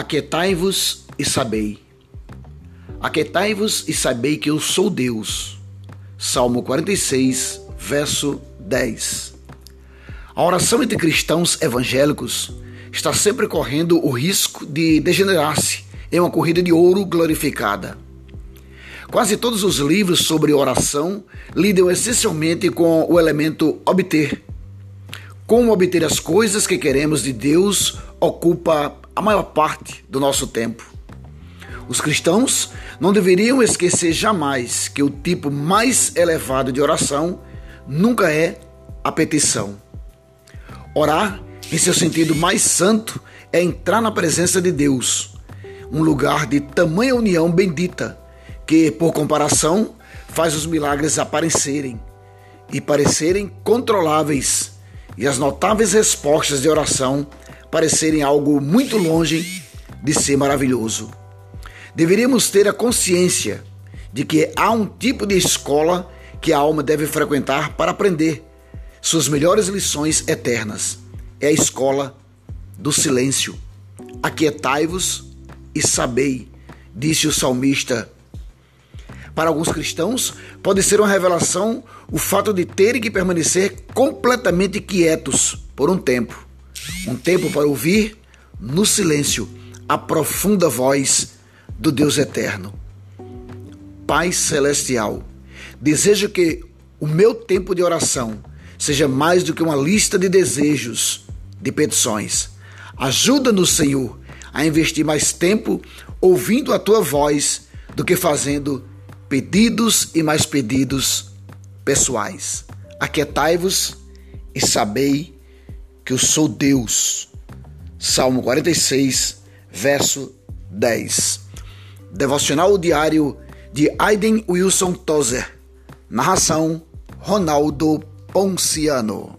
Aquietai-vos e sabei. Aquietai-vos e sabei que eu sou Deus. Salmo 46, verso 10. A oração entre cristãos evangélicos está sempre correndo o risco de degenerar-se em uma corrida de ouro glorificada. Quase todos os livros sobre oração lidam essencialmente com o elemento obter. Como obter as coisas que queremos de Deus ocupa a maior parte do nosso tempo. Os cristãos não deveriam esquecer jamais que o tipo mais elevado de oração nunca é a petição. Orar, em seu sentido mais santo, é entrar na presença de Deus, um lugar de tamanha união bendita que, por comparação, faz os milagres aparecerem e parecerem controláveis e as notáveis respostas de oração parecerem algo muito longe de ser maravilhoso. Deveríamos ter a consciência de que há um tipo de escola que a alma deve frequentar para aprender suas melhores lições eternas. É a escola do silêncio. Aquietai-vos e sabei, disse o salmista. Para alguns cristãos, pode ser uma revelação o fato de terem que permanecer completamente quietos por um tempo um tempo para ouvir no silêncio a profunda voz do Deus eterno. Pai celestial, desejo que o meu tempo de oração seja mais do que uma lista de desejos, de petições. Ajuda-nos, Senhor, a investir mais tempo ouvindo a tua voz do que fazendo pedidos e mais pedidos pessoais. Aquietai-vos e sabei que eu sou Deus. Salmo 46, verso 10. Devocional diário de Aiden Wilson Tozer. Narração Ronaldo Ponciano.